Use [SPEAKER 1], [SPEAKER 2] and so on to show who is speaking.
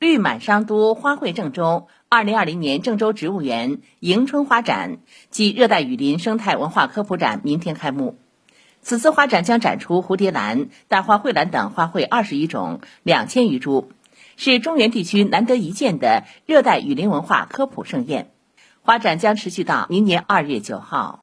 [SPEAKER 1] 绿满商都花卉郑州二零二零年郑州植物园迎春花展暨热带雨林生态文化科普展明天开幕。此次花展将展出蝴蝶兰、大花蕙兰等花卉二十余种、两千余株，是中原地区难得一见的热带雨林文化科普盛宴。花展将持续到明年二月九号。